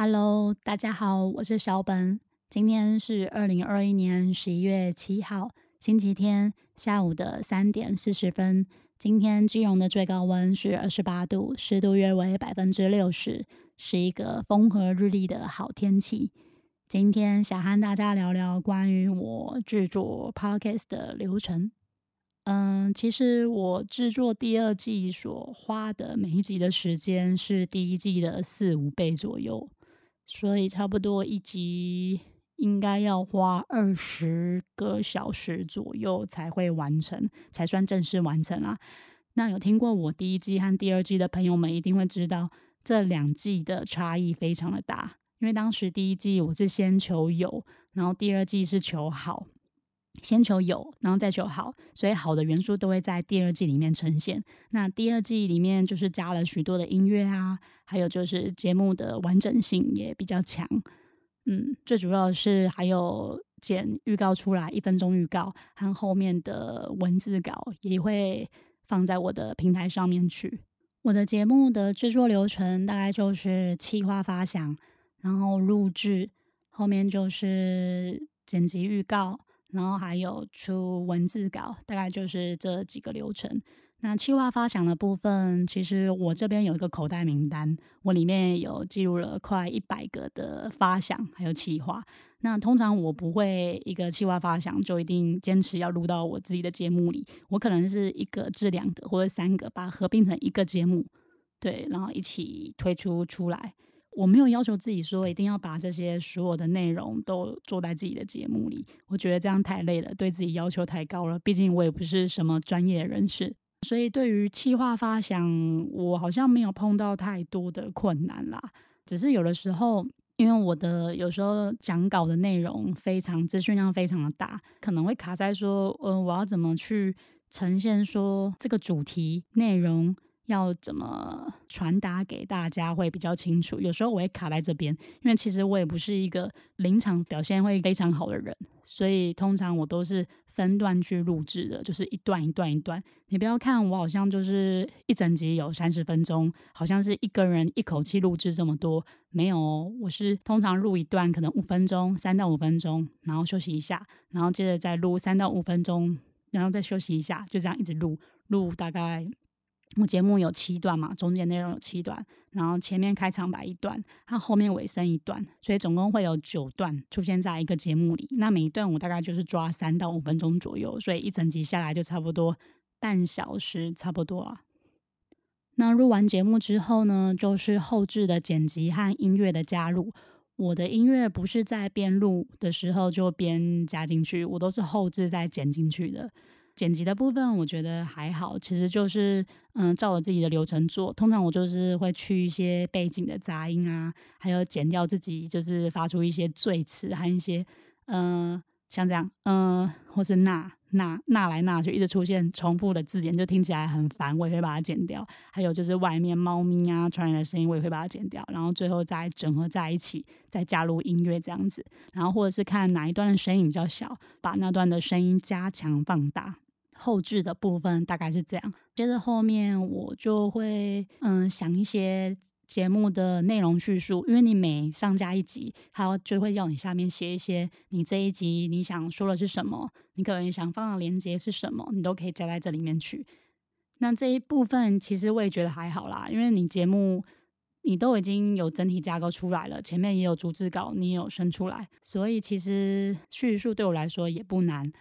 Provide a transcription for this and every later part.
Hello，大家好，我是小本。今天是二零二一年十一月七号，星期天下午的三点四十分。今天基隆的最高温是二十八度，湿度约为百分之六十，是一个风和日丽的好天气。今天想和大家聊聊关于我制作 podcast 的流程。嗯，其实我制作第二季所花的每一集的时间是第一季的四五倍左右，所以差不多一集应该要花二十个小时左右才会完成，才算正式完成啊。那有听过我第一季和第二季的朋友们一定会知道，这两季的差异非常的大。因为当时第一季我是先求有，然后第二季是求好。先求有，然后再求好，所以好的元素都会在第二季里面呈现。那第二季里面就是加了许多的音乐啊，还有就是节目的完整性也比较强。嗯，最主要的是还有剪预告出来，一分钟预告和后面的文字稿也会放在我的平台上面去。我的节目的制作流程大概就是企划发想，然后录制，后面就是剪辑预告。然后还有出文字稿，大概就是这几个流程。那企划发想的部分，其实我这边有一个口袋名单，我里面有记录了快一百个的发想，还有企划。那通常我不会一个企划发想就一定坚持要录到我自己的节目里，我可能是一个至两个或者三个，把合并成一个节目，对，然后一起推出出来。我没有要求自己说一定要把这些所有的内容都做在自己的节目里，我觉得这样太累了，对自己要求太高了。毕竟我也不是什么专业人士，所以对于企划发想，我好像没有碰到太多的困难啦。只是有的时候，因为我的有时候讲稿的内容非常资讯量非常的大，可能会卡在说，呃，我要怎么去呈现说这个主题内容。要怎么传达给大家会比较清楚？有时候我会卡在这边，因为其实我也不是一个临场表现会非常好的人，所以通常我都是分段去录制的，就是一段一段一段。你不要看我好像就是一整集有三十分钟，好像是一个人一口气录制这么多，没有，我是通常录一段可能五分钟，三到五分钟，然后休息一下，然后接着再录三到五分钟，然后再休息一下，就这样一直录，录大概。我节目有七段嘛，中间内容有七段，然后前面开场白一段，它后面尾声一段，所以总共会有九段出现在一个节目里。那每一段我大概就是抓三到五分钟左右，所以一整集下来就差不多半小时，差不多啊。那录完节目之后呢，就是后置的剪辑和音乐的加入。我的音乐不是在边录的时候就边加进去，我都是后置再剪进去的。剪辑的部分我觉得还好，其实就是嗯，照我自己的流程做。通常我就是会去一些背景的杂音啊，还有剪掉自己就是发出一些赘词和一些嗯，像这样嗯，或是那那那来那去一直出现重复的字眼，就听起来很烦，我也会把它剪掉。还有就是外面猫咪啊传来的声音，我也会把它剪掉。然后最后再整合在一起，再加入音乐这样子。然后或者是看哪一段的声音比较小，把那段的声音加强放大。后置的部分大概是这样，接着后面我就会嗯想一些节目的内容叙述，因为你每上架一集，它就会要你下面写一些你这一集你想说的是什么，你可能想放的链接是什么，你都可以加在这里面去。那这一部分其实我也觉得还好啦，因为你节目你都已经有整体架构出来了，前面也有逐字稿，你也有生出来，所以其实叙述对我来说也不难。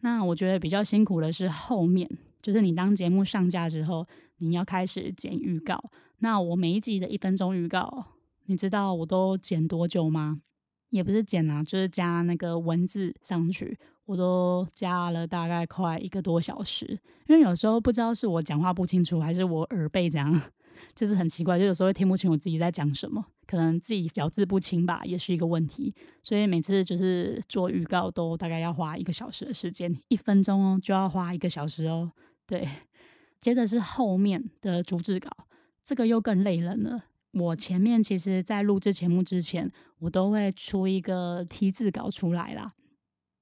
那我觉得比较辛苦的是后面，就是你当节目上架之后，你要开始剪预告。那我每一集的一分钟预告，你知道我都剪多久吗？也不是剪啊，就是加那个文字上去，我都加了大概快一个多小时。因为有时候不知道是我讲话不清楚，还是我耳背这样。就是很奇怪，就有时候会听不清我自己在讲什么，可能自己咬字不清吧，也是一个问题。所以每次就是做预告都大概要花一个小时的时间，一分钟哦就要花一个小时哦。对，接着是后面的逐字稿，这个又更累人了。我前面其实在录制节目之前，我都会出一个题字稿出来啦。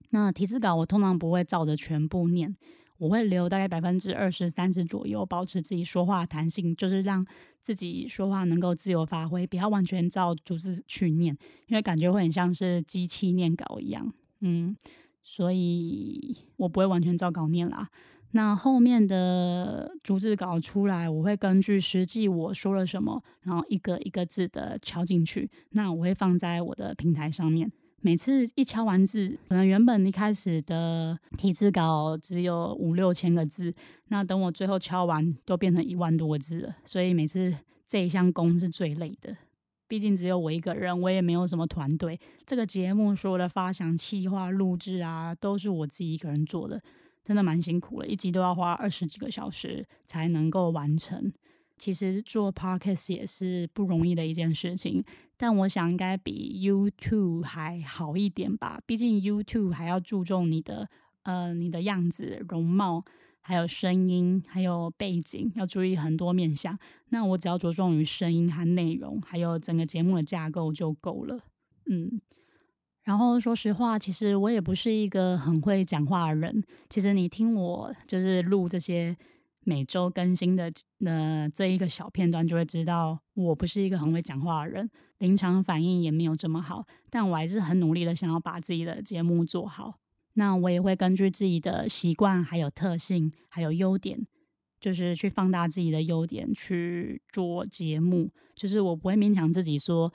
那题字稿我通常不会照着全部念。我会留大概百分之二十三十左右，保持自己说话弹性，就是让自己说话能够自由发挥，不要完全照逐字去念，因为感觉会很像是机器念稿一样。嗯，所以我不会完全照稿念啦。那后面的逐字稿出来，我会根据实际我说了什么，然后一个一个字的敲进去。那我会放在我的平台上面。每次一敲完字，可能原本一开始的题字稿只有五六千个字，那等我最后敲完，都变成一万多个字了。所以每次这一项工是最累的，毕竟只有我一个人，我也没有什么团队。这个节目所有的发想、企划、录制啊，都是我自己一个人做的。真的蛮辛苦了，一集都要花二十几个小时才能够完成。其实做 podcast 也是不容易的一件事情，但我想应该比 YouTube 还好一点吧。毕竟 YouTube 还要注重你的呃你的样子、容貌，还有声音，还有背景，要注意很多面向。那我只要着重于声音和内容，还有整个节目的架构就够了。嗯。然后说实话，其实我也不是一个很会讲话的人。其实你听我就是录这些每周更新的那这一个小片段，就会知道我不是一个很会讲话的人，临场反应也没有这么好。但我还是很努力的想要把自己的节目做好。那我也会根据自己的习惯、还有特性、还有优点，就是去放大自己的优点去做节目。就是我不会勉强自己说。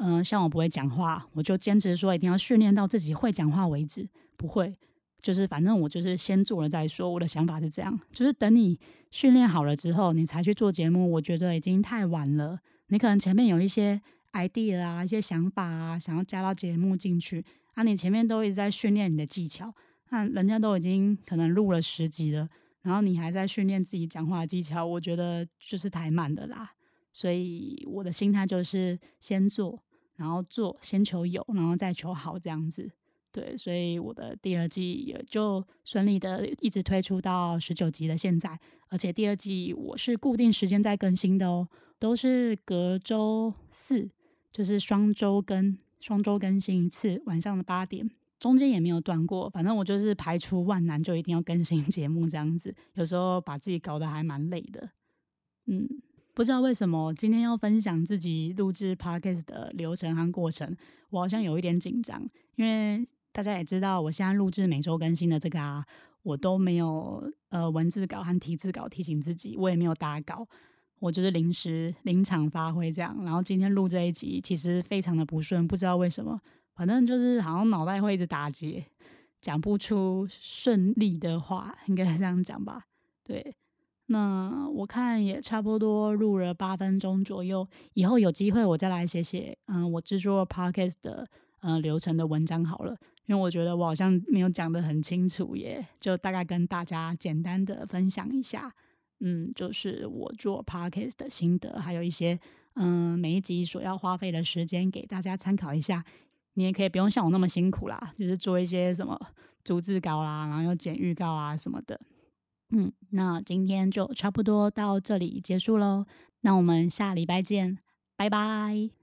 嗯，像我不会讲话，我就坚持说一定要训练到自己会讲话为止。不会，就是反正我就是先做了再说。我的想法是这样，就是等你训练好了之后，你才去做节目，我觉得已经太晚了。你可能前面有一些 idea 啊，一些想法啊，想要加到节目进去啊，你前面都一直在训练你的技巧，那人家都已经可能录了十集了，然后你还在训练自己讲话技巧，我觉得就是太慢的啦。所以我的心态就是先做。然后做，先求有，然后再求好，这样子，对，所以我的第二季也就顺利的一直推出到十九集的现在，而且第二季我是固定时间在更新的哦，都是隔周四，就是双周更，双周更新一次，晚上的八点，中间也没有断过，反正我就是排除万难就一定要更新节目这样子，有时候把自己搞得还蛮累的，嗯。不知道为什么今天要分享自己录制 podcast 的流程和过程，我好像有一点紧张，因为大家也知道，我现在录制每周更新的这个啊，我都没有呃文字稿和题字稿提醒自己，我也没有打稿，我就是临时临场发挥这样。然后今天录这一集，其实非常的不顺，不知道为什么，反正就是好像脑袋会一直打结，讲不出顺利的话，应该这样讲吧？对。那我看也差不多录了八分钟左右，以后有机会我再来写写，嗯，我制作 podcast 的呃流程的文章好了，因为我觉得我好像没有讲得很清楚耶，就大概跟大家简单的分享一下，嗯，就是我做 podcast 的心得，还有一些嗯每一集所要花费的时间给大家参考一下，你也可以不用像我那么辛苦啦，就是做一些什么逐字稿啦，然后又剪预告啊什么的。嗯，那今天就差不多到这里结束喽。那我们下礼拜见，拜拜。